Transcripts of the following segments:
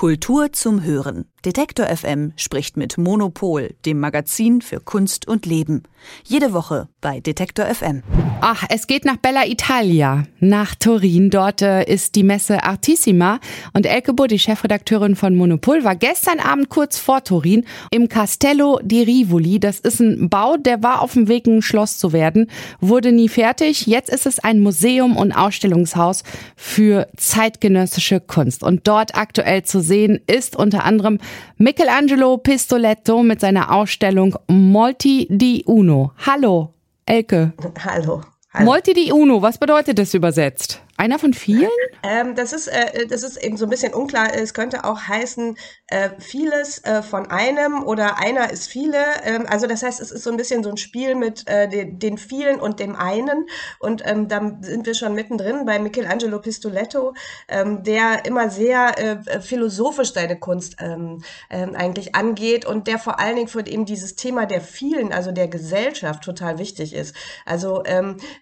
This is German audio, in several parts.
Kultur zum Hören. Detektor FM spricht mit Monopol, dem Magazin für Kunst und Leben. Jede Woche bei Detektor FM. Ach, es geht nach Bella Italia, nach Turin. Dort äh, ist die Messe Artissima. Und Elke Budd, die Chefredakteurin von Monopol, war gestern Abend kurz vor Turin im Castello di Rivoli. Das ist ein Bau, der war auf dem Weg, ein Schloss zu werden, wurde nie fertig. Jetzt ist es ein Museum und Ausstellungshaus für zeitgenössische Kunst. Und dort aktuell zu sehen ist unter anderem Michelangelo Pistoletto mit seiner Ausstellung Molti di Uno. Hallo, Elke. Hallo. Hallo. Molti di Uno, was bedeutet das übersetzt? Einer von vielen? Ähm, das, ist, äh, das ist eben so ein bisschen unklar. Es könnte auch heißen, äh, vieles äh, von einem oder einer ist viele. Ähm, also das heißt, es ist so ein bisschen so ein Spiel mit äh, den, den vielen und dem einen. Und ähm, da sind wir schon mittendrin bei Michelangelo Pistoletto, ähm, der immer sehr äh, philosophisch seine Kunst ähm, ähm, eigentlich angeht und der vor allen Dingen für eben dieses Thema der vielen, also der Gesellschaft, total wichtig ist. Also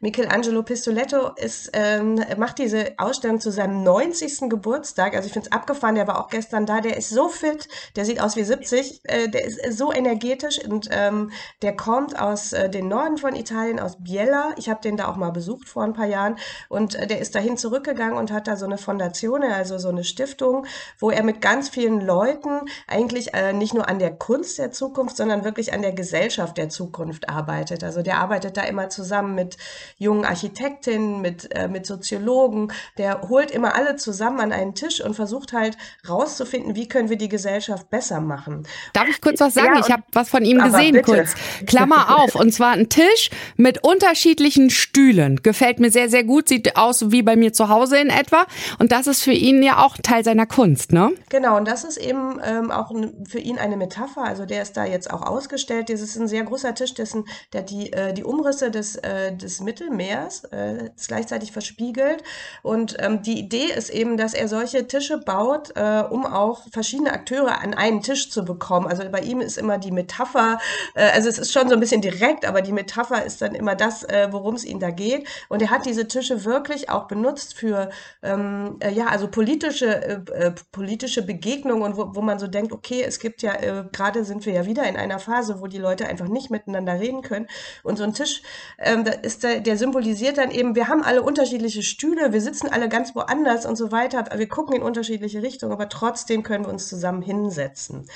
Michelangelo Pistoletto ist, ähm, macht diese Ausstellung zu seinem 90. Geburtstag. Also ich finde es abgefahren, der war auch gestern da. Der ist so fit, der sieht aus wie 70, äh, der ist so energetisch und ähm, der kommt aus äh, dem Norden von Italien, aus Biella. Ich habe den da auch mal besucht vor ein paar Jahren und äh, der ist dahin zurückgegangen und hat da so eine Fondation, also so eine Stiftung, wo er mit ganz vielen Leuten eigentlich äh, nicht nur an der Kunst der Zukunft, sondern wirklich an der Gesellschaft der Zukunft arbeitet. Also der arbeitet da immer zusammen mit jungen Architektinnen, mit, äh, mit Soziologen, Psychologen, der holt immer alle zusammen an einen Tisch und versucht halt rauszufinden, wie können wir die Gesellschaft besser machen. Darf ich kurz was sagen? Ja, ich habe was von ihm gesehen, bitte. kurz. Klammer auf. Und zwar ein Tisch mit unterschiedlichen Stühlen. Gefällt mir sehr, sehr gut. Sieht aus wie bei mir zu Hause in etwa. Und das ist für ihn ja auch Teil seiner Kunst, ne? Genau. Und das ist eben ähm, auch für ihn eine Metapher. Also der ist da jetzt auch ausgestellt. Das ist ein sehr großer Tisch, dessen, der die, äh, die Umrisse des, äh, des Mittelmeers äh, gleichzeitig verspiegelt. Und ähm, die Idee ist eben, dass er solche Tische baut, äh, um auch verschiedene Akteure an einen Tisch zu bekommen. Also bei ihm ist immer die Metapher, äh, also es ist schon so ein bisschen direkt, aber die Metapher ist dann immer das, äh, worum es ihm da geht. Und er hat diese Tische wirklich auch benutzt für, ähm, äh, ja, also politische, äh, äh, politische Begegnungen, wo, wo man so denkt, okay, es gibt ja, gerade sind wir ja wieder in einer Phase, wo die Leute einfach nicht miteinander reden können. Und so ein Tisch, ähm, da ist der, der symbolisiert dann eben, wir haben alle unterschiedliche Stühle, Stühle, wir sitzen alle ganz woanders und so weiter. Wir gucken in unterschiedliche Richtungen, aber trotzdem können wir uns zusammen hinsetzen.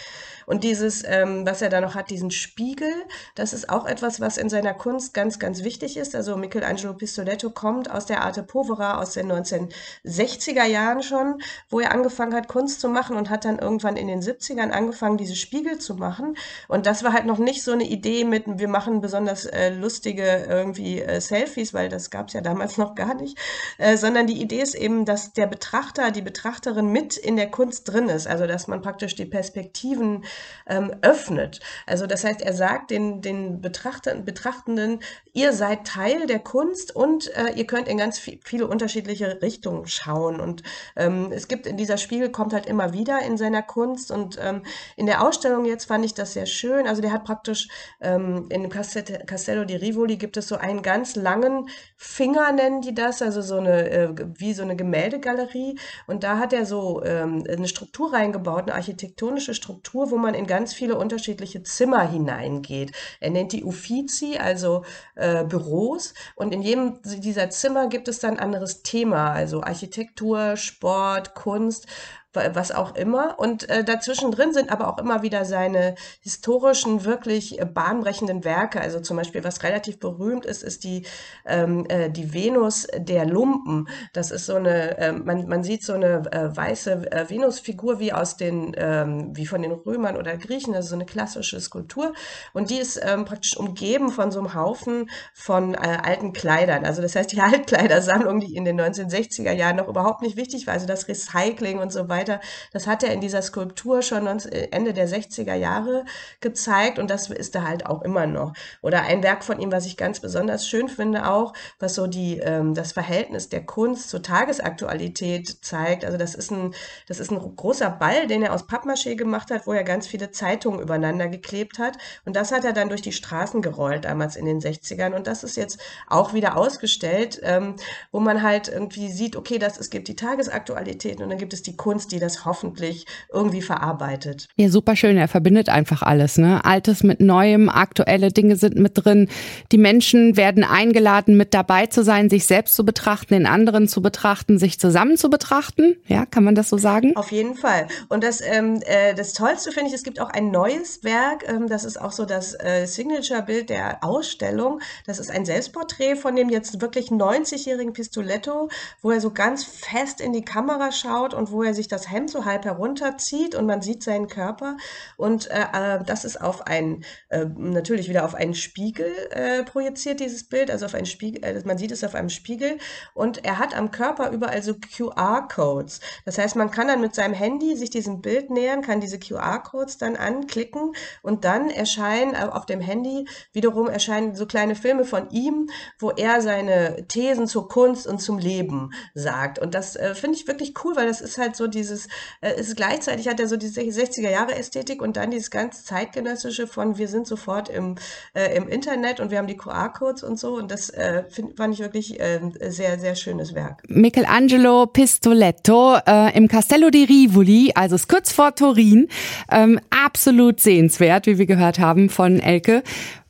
Und dieses, ähm, was er da noch hat, diesen Spiegel, das ist auch etwas, was in seiner Kunst ganz, ganz wichtig ist. Also Michelangelo Pistoletto kommt aus der Arte Povera aus den 1960er Jahren schon, wo er angefangen hat, Kunst zu machen und hat dann irgendwann in den 70ern angefangen, diese Spiegel zu machen. Und das war halt noch nicht so eine Idee mit, wir machen besonders äh, lustige irgendwie äh, Selfies, weil das gab es ja damals noch gar nicht, äh, sondern die Idee ist eben, dass der Betrachter, die Betrachterin mit in der Kunst drin ist. Also dass man praktisch die Perspektiven ähm, öffnet. Also das heißt, er sagt den, den Betrachter, Betrachtenden, ihr seid Teil der Kunst und äh, ihr könnt in ganz viel, viele unterschiedliche Richtungen schauen. Und ähm, es gibt in dieser Spiegel kommt halt immer wieder in seiner Kunst und ähm, in der Ausstellung jetzt fand ich das sehr schön. Also der hat praktisch ähm, in Castello di Rivoli gibt es so einen ganz langen Finger, nennen die das, also so eine, äh, wie so eine Gemäldegalerie. Und da hat er so ähm, eine Struktur reingebaut, eine architektonische Struktur, wo man in ganz viele unterschiedliche Zimmer hineingeht. Er nennt die Uffizi, also äh, Büros. Und in jedem dieser Zimmer gibt es dann ein anderes Thema, also Architektur, Sport, Kunst was auch immer. Und äh, dazwischen drin sind aber auch immer wieder seine historischen, wirklich äh, bahnbrechenden Werke. Also zum Beispiel, was relativ berühmt ist, ist die, ähm, äh, die Venus der Lumpen. Das ist so eine, äh, man, man sieht so eine äh, weiße äh, Venusfigur wie aus den, ähm, wie von den Römern oder Griechen, also so eine klassische Skulptur. Und die ist ähm, praktisch umgeben von so einem Haufen von alten Kleidern. Also das heißt, die Altkleidersammlung, die in den 1960er Jahren noch überhaupt nicht wichtig war, also das Recycling und so weiter, weiter. Das hat er in dieser Skulptur schon äh, Ende der 60er Jahre gezeigt und das ist er halt auch immer noch. Oder ein Werk von ihm, was ich ganz besonders schön finde auch, was so die, ähm, das Verhältnis der Kunst zur Tagesaktualität zeigt. Also das ist ein, das ist ein großer Ball, den er aus Pappmaché gemacht hat, wo er ganz viele Zeitungen übereinander geklebt hat. Und das hat er dann durch die Straßen gerollt, damals in den 60ern. Und das ist jetzt auch wieder ausgestellt, ähm, wo man halt irgendwie sieht, okay, das, es gibt die Tagesaktualität und dann gibt es die Kunst, die das hoffentlich irgendwie verarbeitet. Ja, super schön. Er verbindet einfach alles, ne? Altes mit Neuem, aktuelle Dinge sind mit drin. Die Menschen werden eingeladen, mit dabei zu sein, sich selbst zu betrachten, den anderen zu betrachten, sich zusammen zu betrachten. Ja, kann man das so sagen? Auf jeden Fall. Und das, ähm, äh, das Tollste finde ich, es gibt auch ein neues Werk. Ähm, das ist auch so das äh, Signature-Bild der Ausstellung. Das ist ein Selbstporträt von dem jetzt wirklich 90-jährigen Pistoletto, wo er so ganz fest in die Kamera schaut und wo er sich das Hemd so halb herunterzieht und man sieht seinen Körper. Und äh, äh das ist auf ein, äh, natürlich wieder auf einen Spiegel äh, projiziert, dieses Bild. Also auf einen Spiegel, äh, man sieht es auf einem Spiegel. Und er hat am Körper überall so QR-Codes. Das heißt, man kann dann mit seinem Handy sich diesem Bild nähern, kann diese QR-Codes dann anklicken und dann erscheinen äh, auf dem Handy wiederum erscheinen so kleine Filme von ihm, wo er seine Thesen zur Kunst und zum Leben sagt. Und das finde ich wirklich cool, weil das ist halt so dieses, äh, ist gleichzeitig hat er so diese 60er Jahre Ästhetik und dann dieses ganz zeitgenössische von wir sind sofort im, äh, im Internet und wir haben die QR-Codes und so. Und das äh, find, fand ich wirklich äh, sehr, sehr schönes Werk. Michelangelo Pistoletto äh, im Castello di Rivoli, also kurz vor Turin. Ähm, absolut sehenswert, wie wir gehört haben von Elke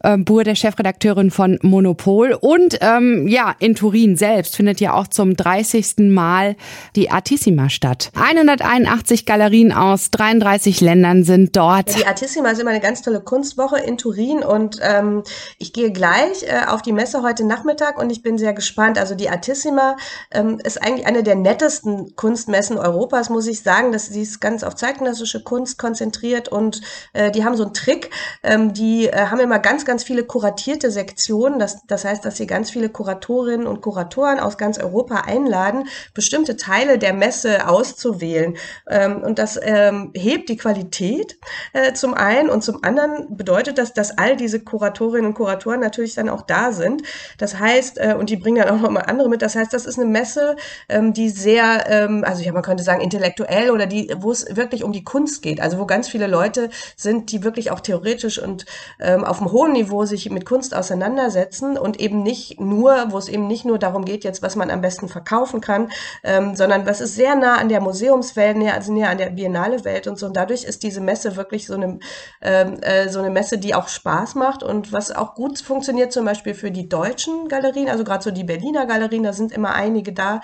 äh, Buhr, der Chefredakteurin von Monopol. Und ähm, ja, in Turin selbst findet ja auch zum 30. Mal die Artissima statt. 181 Galerien aus 33 Ländern sind dort. Die Artissima ist immer eine ganz tolle Kunstwoche in Turin und ähm, ich gehe gleich äh, auf die Messe heute Nachmittag und ich bin sehr gespannt. Also die Artissima ähm, ist eigentlich eine der nettesten Kunstmessen Europas, muss ich sagen. dass sie ist ganz auf zeitgenössische Kunst konzentriert und äh, die haben so einen Trick. Ähm, die äh, haben immer ganz, ganz ganz viele kuratierte Sektionen. Das, das heißt, dass sie ganz viele Kuratorinnen und Kuratoren aus ganz Europa einladen, bestimmte Teile der Messe auszuwählen. Ähm, und das ähm, hebt die Qualität äh, zum einen und zum anderen bedeutet das, dass all diese Kuratorinnen und Kuratoren natürlich dann auch da sind. Das heißt, äh, und die bringen dann auch noch mal andere mit. Das heißt, das ist eine Messe, ähm, die sehr, ähm, also ja, man könnte sagen intellektuell oder die, wo es wirklich um die Kunst geht. Also wo ganz viele Leute sind, die wirklich auch theoretisch und ähm, auf einem hohen Niveau Niveau sich mit Kunst auseinandersetzen und eben nicht nur, wo es eben nicht nur darum geht, jetzt, was man am besten verkaufen kann, ähm, sondern was ist sehr nah an der Museumswelt, näher, also näher an der Biennale Welt und so. Und dadurch ist diese Messe wirklich so eine, ähm, äh, so eine Messe, die auch Spaß macht und was auch gut funktioniert, zum Beispiel für die deutschen Galerien, also gerade so die Berliner Galerien, da sind immer einige da,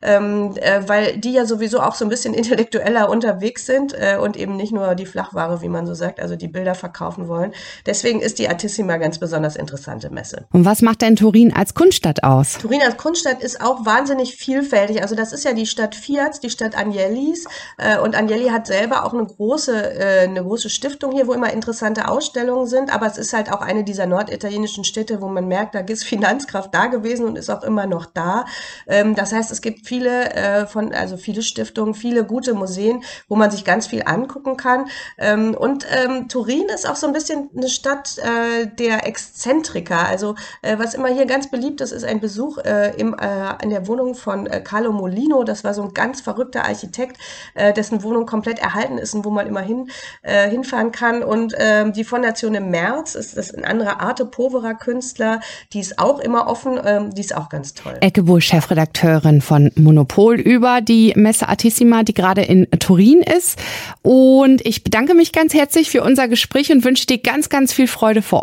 ähm, äh, weil die ja sowieso auch so ein bisschen intellektueller unterwegs sind äh, und eben nicht nur die Flachware, wie man so sagt, also die Bilder verkaufen wollen. Deswegen ist die Artissima ganz besonders interessante Messe. Und was macht denn Turin als Kunststadt aus? Turin als Kunststadt ist auch wahnsinnig vielfältig. Also das ist ja die Stadt Fiat, die Stadt Agnellis äh, und Agnelli hat selber auch eine große, äh, eine große Stiftung hier, wo immer interessante Ausstellungen sind, aber es ist halt auch eine dieser norditalienischen Städte, wo man merkt, da ist Finanzkraft da gewesen und ist auch immer noch da. Ähm, das heißt, es gibt viele äh, von, also viele Stiftungen, viele gute Museen, wo man sich ganz viel angucken kann. Ähm, und ähm, Turin ist auch so ein bisschen eine Stadt äh, der Exzentriker. Also äh, was immer hier ganz beliebt ist, ist ein Besuch äh, im, äh, in der Wohnung von äh, Carlo Molino. Das war so ein ganz verrückter Architekt, äh, dessen Wohnung komplett erhalten ist und wo man immer hin, äh, hinfahren kann. Und ähm, die Fondation im März ist das ein anderer Arte Povera Künstler. Die ist auch immer offen. Ähm, die ist auch ganz toll. Ecke Bull, Chefredakteurin von Monopol über die Messe Artissima, die gerade in Turin ist. Und ich bedanke mich ganz herzlich für unser Gespräch und wünsche dir ganz, ganz viel Freude vor